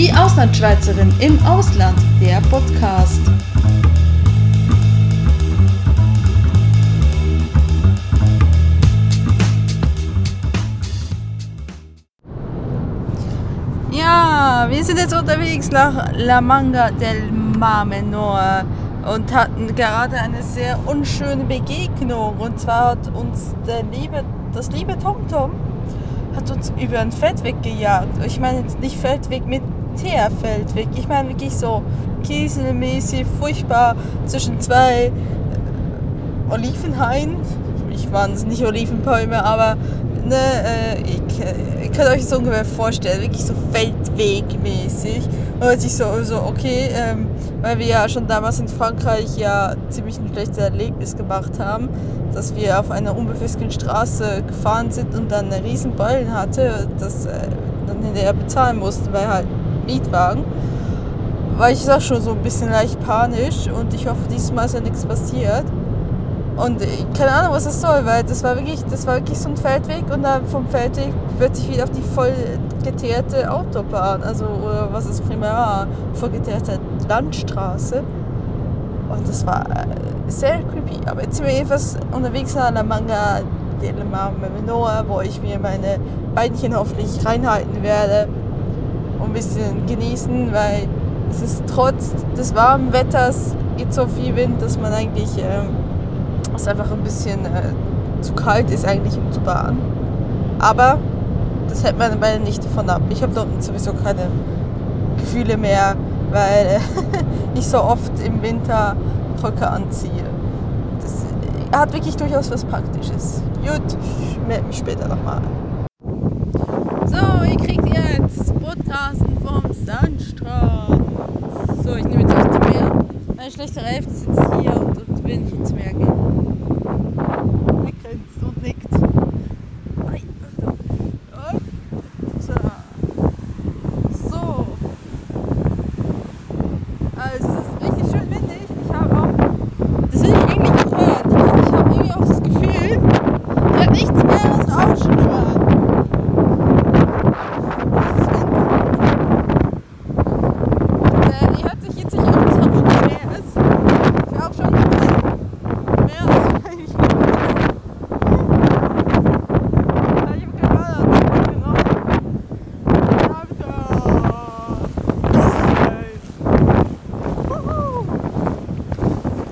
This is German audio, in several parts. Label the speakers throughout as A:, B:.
A: Die Auslandschweizerin im Ausland, der Podcast. Ja, wir sind jetzt unterwegs nach La Manga del Mar Menor und hatten gerade eine sehr unschöne Begegnung. Und zwar hat uns der liebe, das liebe TomTom hat uns über einen Feldweg gejagt. Ich meine jetzt nicht Feldweg mit Teerfeldweg. Ich meine wirklich so kieselmäßig, furchtbar zwischen zwei äh, Olivenhainen. Ich waren es nicht Olivenbäume, aber ne, äh, ich, äh, ihr könnt euch das ungefähr vorstellen, wirklich so Feldwegmäßig. Und ich so, so okay, ähm, weil wir ja schon damals in Frankreich ja ziemlich ein schlechtes Erlebnis gemacht haben, dass wir auf einer unbefestigten Straße gefahren sind und dann eine riesen Beulen hatte, das äh, dann hinterher bezahlen mussten, weil halt Mietwagen. War ich auch schon so ein bisschen leicht panisch und ich hoffe, diesmal ist ja nichts passiert. Und keine Ahnung, was das soll, weil das war wirklich, das war wirklich so ein Feldweg und dann vom Feldweg wird sich wieder auf die voll geteerte Autobahn, also oder was es primär war, voll geteerte Landstraße. Und das war äh, sehr creepy. Aber jetzt sind wir jedenfalls unterwegs an der Manga Mar Menor, wo ich mir meine Beinchen hoffentlich reinhalten werde ein bisschen genießen, weil es ist trotz des warmen Wetters geht so viel Wind, dass man eigentlich ähm, es einfach ein bisschen äh, zu kalt ist eigentlich um zu baden. Aber das hält meine Beine nicht davon ab. Ich habe dort sowieso keine Gefühle mehr, weil äh, ich so oft im Winter Röcke anziehe. Das äh, hat wirklich durchaus was Praktisches. Gut, ich melde mich später nochmal. So, ihr kriegt Vom Sandstrand. So, ich nehme jetzt euch zum Meer. Meine schlechte Hälfte sitzt hier und, und will nicht ins Meer gehen. Er grinst und nickt. Ei, Achtung. So. So. Also es ist richtig schön windig. Ich habe auch. Das will ich eigentlich nicht hören, aber ich habe irgendwie auch das Gefühl, ich habe nichts mehr als Rauschen hören. Das ist windig. Und äh, ihr hört sich jetzt sicher auch das Rauschen des Meeres. Ich war auch schon drin. Mehr als ich Ja, ich habe keinen Badeanzug mitgenommen. Wuhu!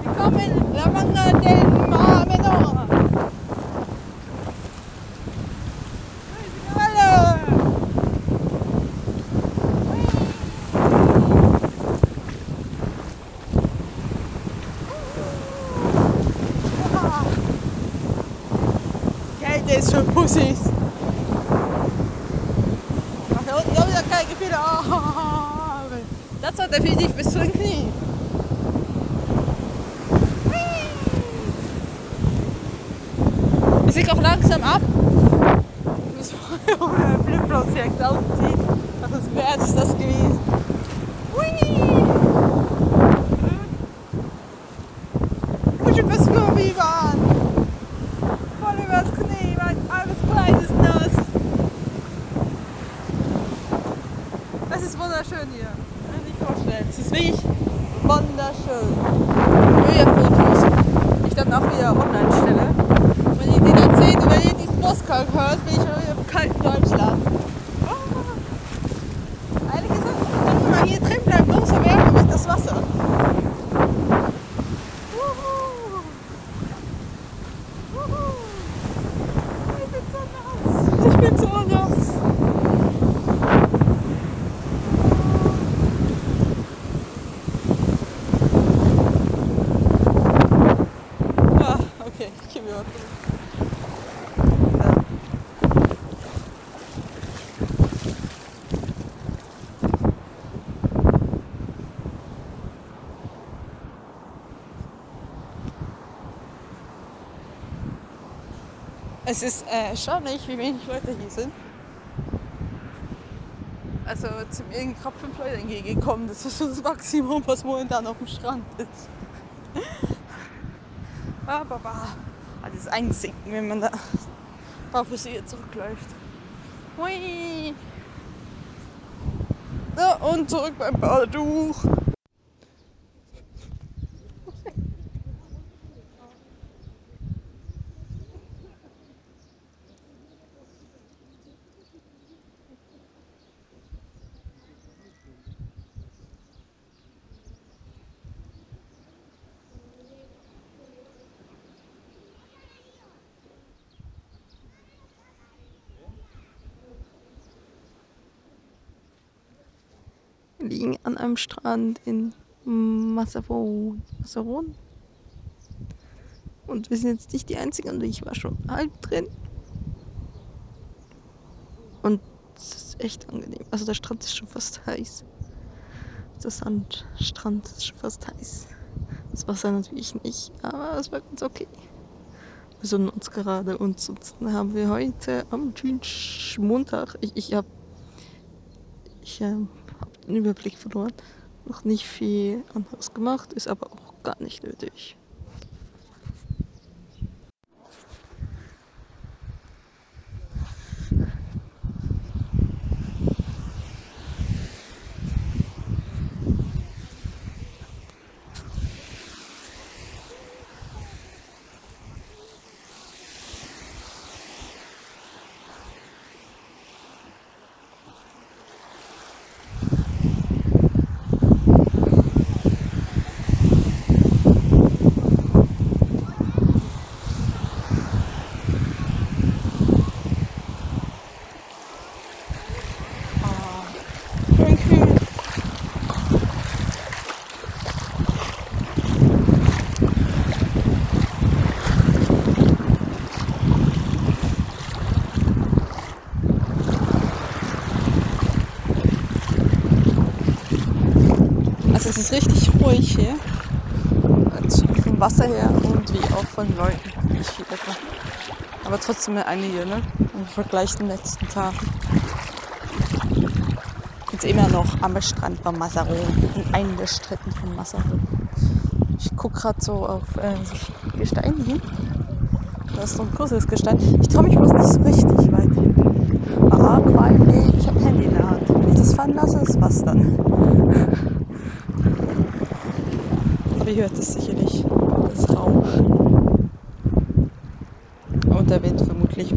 A: Willkommen in La Manga del Mar Menor. Hallo! Kälte ist für Pussys. Ach, da unten auch wieder keine Gefühle. Oh, das war definitiv bis zu den Knien. Ich sieg auch langsam ab. Ich muss vorher ohne Flipflops direkt ausziehen. Ach, das wäre es das gewesen. Hui! Ich bin fast Gummibahn. Voll übers Knie, mein armes Kleid ist nass. Es ist wunderschön hier. Kann ich nicht vorstellen. Es ist wirklich wunderschön. Höhefotos, die ich dann auch wieder online stelle. Wenn ihr die dann seht und wenn ihr diesen Moskau hört, bin ich schon wieder im kalten Deutschland. Oh. Ehrlich gesagt, wenn man hier drin bleibt, umso wärmer wird das Wasser. Wuhu. Wuhu. Ich bin so nass. Ich bin so nass. Ah, okay, ich gebe mir was. Es ist äh, wie wenig Leute hier sind. Also zu mir sind gerade fünf Leute entgegengekommen. Das ist das Maximum, was momentan auf dem Strand ist. Aber bah, alles einsinken, wenn man da barfuß hier zurückläuft. Hui! So, und zurück beim Badetuch. Liegen an einem Strand in Massaron. Und wir sind jetzt nicht die Einzigen und ich war schon halb drin. Und es ist echt angenehm. Also der Strand ist schon fast heiß. Der Sandstrand ist schon fast heiß. Das Wasser natürlich nicht, aber es war ganz okay. Wir sonnen uns gerade und sonst haben wir heute am Montag. Ich, ich habe ich, äh, den Überblick verloren. Noch nicht viel anderes gemacht, ist aber auch gar nicht nötig. Ist richtig ruhig hier. Also vom Wasser her und wie auch von Leuten. Nicht viel lecker. Aber trotzdem einige, ne? Im Vergleich zum letzten Tag. Jetzt immer noch am Strand beim Massaro. In einem der Strecken von Massaro. Ich gucke gerade so auf äh, Gestein hin. Da ist so ein großes Gestein. Ich traue mich bloß nicht so richtig weit hin. Ah, weil ich habe Handy in der Hand. Wenn ich das fallen lasse, ist was dann ihr hört es sicherlich, das Rauschen. Und der Wind vermutlich.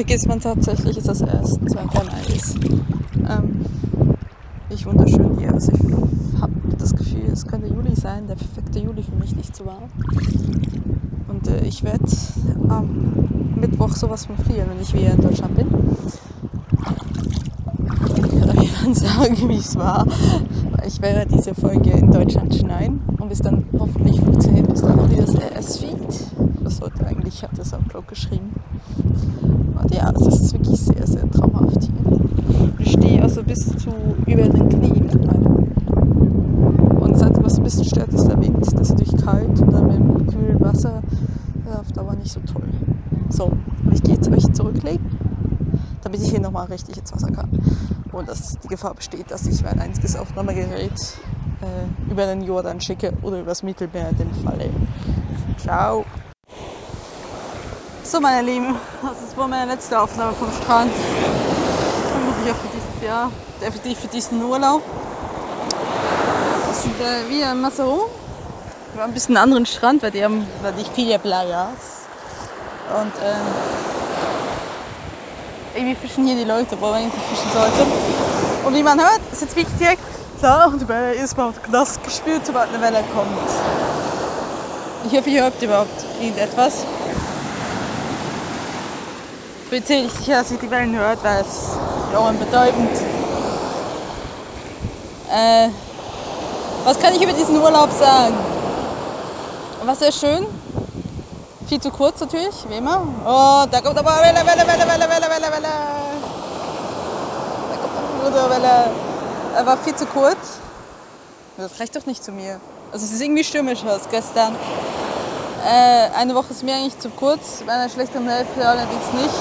A: Vergisst man tatsächlich, ist das erst 2. Mai ist. Ähm, ich wunderschön hier. Also ich habe das Gefühl, es könnte Juli sein, der perfekte Juli für mich nicht zu warm. Und äh, ich werde am Mittwoch sowas von frieren, wenn ich wieder in Deutschland bin. Ich kann dann sagen, wie es war. Ich werde diese Folge in Deutschland schneiden und bis dann hoffentlich funktioniert bis dann auch wieder das RS-Feed. Das sollte eigentlich, ich habe das am Blog geschrieben. Und ja, es ist wirklich sehr, sehr traumhaft hier. Ich stehe also bis zu über den Knien Und seit was ein bisschen stört, ist der Wind. Das ist natürlich kalt und dann mit dem kühlen Wasser auf Dauer nicht so toll. So, ich gehe jetzt euch zurücklegen, damit ich hier nochmal richtig ins Wasser kann. Und dass die Gefahr besteht, dass ich mein einziges Aufnahmegerät äh, über den Jordan schicke oder übers Mittelmeer in dem Falle. Ciao! So, meine Lieben, das war meine letzte Aufnahme vom Strand. Vermutlich auch für dieses Jahr, definitiv für diesen Urlaub. Das sind äh, wir in Massaro. Wir haben ein bisschen einen anderen Strand, weil die haben weil die viele Playas. Und ähm, irgendwie fischen hier die Leute, wo man eigentlich fischen sollte. Und wie man hört, ist jetzt wirklich direkt klar und die Welle ist mal nass gespült, sobald eine Welle kommt. Ich hoffe, ihr hört überhaupt irgendetwas bin ziemlich sicher, dass ihr die Wellen hört, weil es Ohren betäubend. Äh, was kann ich über diesen Urlaub sagen? War sehr schön. Viel zu kurz natürlich, wie immer. Oh, da kommt aber Welle, Welle, Welle, Welle, Welle, Welle, Welle. Da kommt Foto, weil er, er war viel zu kurz. Das reicht doch nicht zu mir. Also es ist irgendwie stürmisch aus gestern. Äh, eine Woche ist mir eigentlich zu kurz, bei einer schlechteren Hälfte allerdings nicht.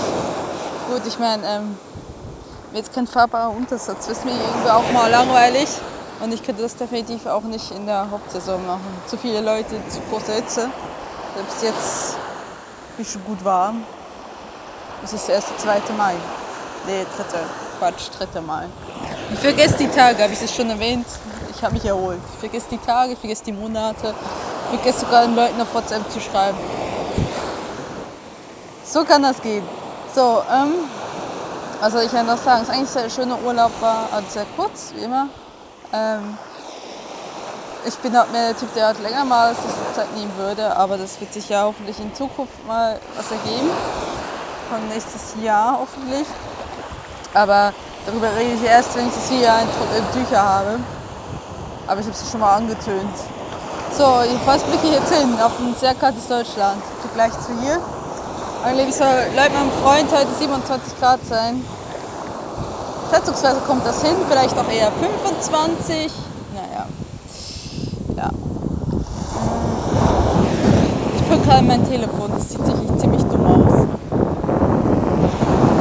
A: Gut, ich meine, ähm, jetzt kein fahrbarer Untersatz, das ist mir irgendwie auch mal langweilig. Und ich könnte das definitiv auch nicht in der Hauptsaison machen. Zu viele Leute, zu große Hitze. Selbst jetzt ist schon gut warm. Es ist erst der 2. Mai. Nee, 3. Quatsch, 3. Mai. Ich vergesse die Tage, habe ich es schon erwähnt. Ich habe mich erholt. Ich vergesse die Tage, ich vergesse die Monate. Ich vergesse sogar den Leuten auf WhatsApp zu schreiben. So kann das gehen. So, ähm, was soll ich ja noch sagen? Es ist eigentlich ein schöner Urlaub war, also sehr kurz, wie immer. Ähm, ich bin halt mehr der Typ, der halt länger mal sich Zeit nehmen würde, aber das wird sich ja hoffentlich in Zukunft mal was ergeben. Von nächstes Jahr hoffentlich. Aber darüber rede ich erst, wenn ich das wieder in Tücher habe. Aber ich habe es schon mal angetönt. So, jedenfalls blicke ich jetzt hin auf ein sehr kaltes Deutschland. Gleich zu hier. Eigentlich soll laut meinem Freund heute 27 Grad sein. Schätzungsweise kommt das hin, vielleicht auch eher 25. Naja. Ja. Ich bin gerade mein Telefon, das sieht sich ziemlich dumm aus.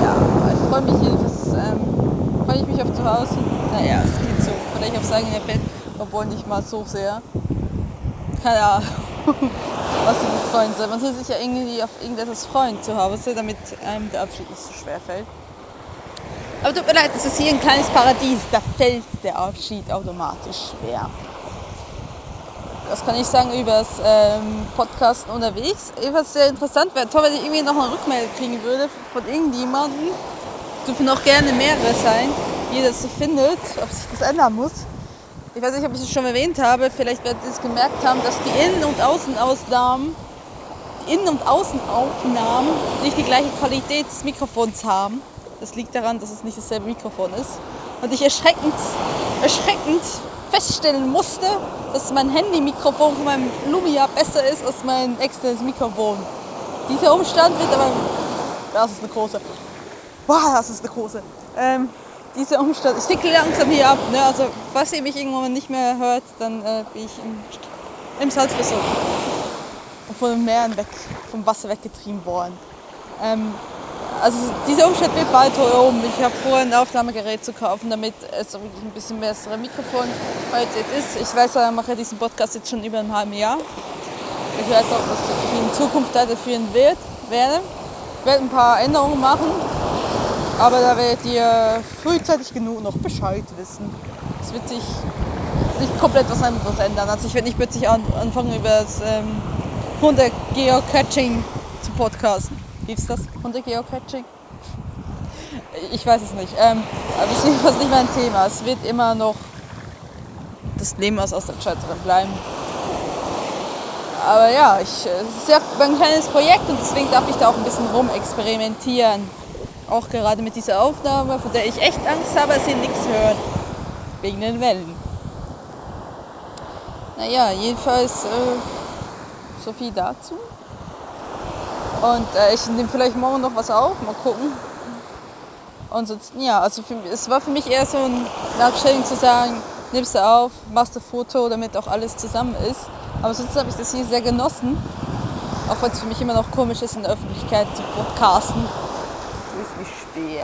A: Ja, ich freue mich jedenfalls, ähm, freue ich mich auf zu Hause. Naja, es geht so. Vielleicht aufs eigene Bett, obwohl nicht mal so sehr. Keine Ahnung, was ich mich freuen soll. Man soll sich ja irgendwie auf irgendetwas freuen zu Hause, damit einem der Abschied nicht so schwer fällt. Aber tut mir leid, es ist hier ein kleines Paradies, da fällt der Abschied automatisch schwer. Was kann ich sagen über das ähm, Podcasten unterwegs? Etwas sehr interessant wäre toll, wenn ich irgendwie noch eine Rückmeldung kriegen würde von irgendjemandem. Dürfen auch gerne mehrere sein, wie das findet, ob sich das ändern muss. Ich weiß nicht, ob ich es schon erwähnt habe, vielleicht werdet ihr es gemerkt haben, dass die Innen- und Außenausnahmen, Innen- und Außenaufnahmen nicht die gleiche Qualität des Mikrofons haben. Das liegt daran, dass es nicht dasselbe Mikrofon ist. Und ich erschreckend, erschreckend feststellen musste, dass mein Handy-Mikrofon von meinem Lumia besser ist als mein externes Mikrofon. Dieser Umstand wird aber. Das ist eine große. Boah, das ist eine große. Ähm, dieser Umstand. Ich ticke langsam hier ab. Ne? Also, falls ihr mich irgendwann nicht mehr hört, dann äh, bin ich im, im Salz versunken. Und von den Meeren weg, vom Wasser weggetrieben worden. Ähm, also dieser Umstand wird bald um. Ich habe vor, ein Aufnahmegerät zu kaufen, damit es wirklich ein bisschen bessere Mikrofonqualität ist. Ich weiß, ich mache diesen Podcast jetzt schon über ein halbes Jahr. Ich weiß auch, dass ich in Zukunft weiterführen wird, werde. Ich werde ein paar Änderungen machen, aber da werdet ihr frühzeitig genug noch Bescheid wissen. Es wird sich nicht komplett was anderes ändern. Also ich werde nicht plötzlich anfangen, über das ähm, Hunde-Geocaching zu podcasten. Gibt's das? Hunde-Geocaching? Ich weiß es nicht. Ähm, aber das ist nicht mein Thema. Es wird immer noch das Leben aus Ostentscheiderin bleiben. Aber ja, ich, es ist ja ein kleines Projekt und deswegen darf ich da auch ein bisschen rumexperimentieren. Auch gerade mit dieser Aufnahme, von der ich echt Angst habe, dass ihr nichts hört. Wegen den Wellen. Naja, jedenfalls äh, so viel dazu. Und äh, ich nehme vielleicht morgen noch was auf, mal gucken. Und sonst, ja, also für, es war für mich eher so ein Nachstellung zu sagen, nimmst du auf, machst du Foto, damit auch alles zusammen ist. Aber sonst habe ich das hier sehr genossen. Auch wenn es für mich immer noch komisch ist, in der Öffentlichkeit zu podcasten.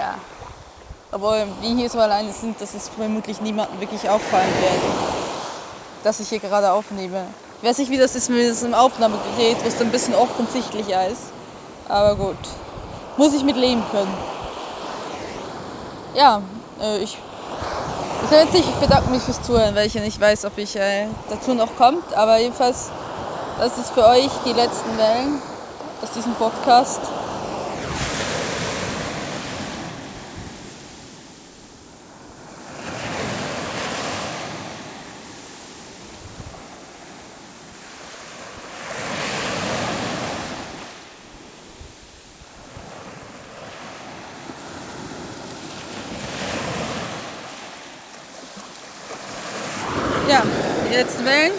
A: Schwer. Aber wie hier so alleine sind, dass es vermutlich niemandem wirklich auffallen wird, dass ich hier gerade aufnehme. Ich weiß nicht, wie das ist mit diesem Aufnahmegerät, wo es ein bisschen offensichtlicher ist. Aber gut, muss ich mit leben können. Ja, äh, ich, ich bedanke mich fürs Zuhören, weil ich ja nicht weiß, ob ich äh, dazu noch kommt. Aber jedenfalls, das ist für euch die letzten Wellen aus diesem Podcast. Ja, die letzten Wellen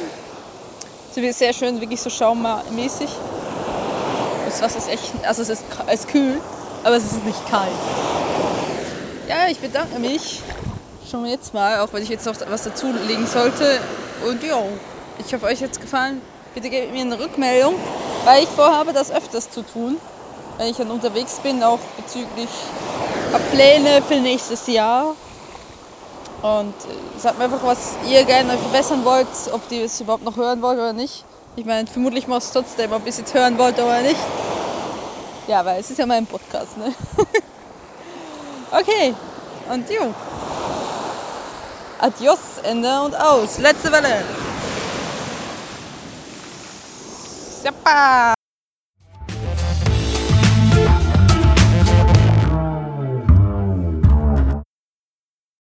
A: sind sehr schön, wirklich so schaummäßig. Das Wasser ist echt, also es ist, es ist kühl, aber es ist nicht kalt. Ja, ich bedanke mich schon jetzt mal, auch wenn ich jetzt noch was dazu legen sollte. Und ja, ich hoffe, euch jetzt gefallen. Bitte gebt mir eine Rückmeldung, weil ich vorhabe, das öfters zu tun, wenn ich dann unterwegs bin, auch bezüglich Pläne für nächstes Jahr. Und äh, sagt mir einfach, was ihr gerne verbessern wollt, ob ihr es überhaupt noch hören wollt oder nicht. Ich meine, vermutlich macht es trotzdem, ob ihr es jetzt hören wollt oder nicht. Ja, weil es ist ja mein Podcast, ne? okay, und jo. Adios, Ende und aus. Letzte Welle. Super.